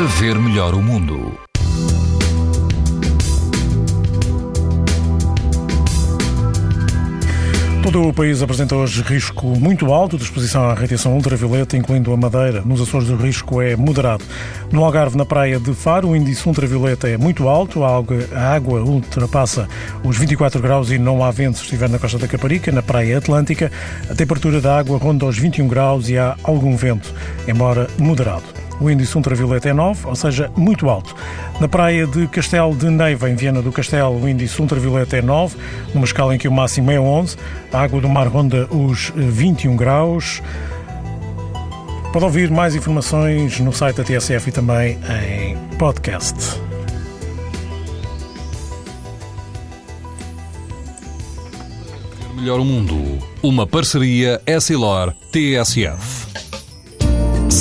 para ver melhor o mundo. Todo o país apresenta hoje risco muito alto de exposição à radiação ultravioleta, incluindo a Madeira. Nos Açores, o risco é moderado. No Algarve, na praia de Faro, o índice ultravioleta é muito alto. A água, ultrapassa os 24 graus e não há vento se estiver na costa da Caparica. Na praia Atlântica, a temperatura da água ronda os 21 graus e há algum vento, embora moderado. O índice ultravioleta é 9, ou seja, muito alto. Na praia de Castelo de Neiva, em Viana do Castelo, o índice ultravioleta é 9, numa escala em que o máximo é 11. A água do mar ronda os 21 graus. Pode ouvir mais informações no site da TSF e também em podcast. Melhor o mundo. Uma parceria Essilor-TSF.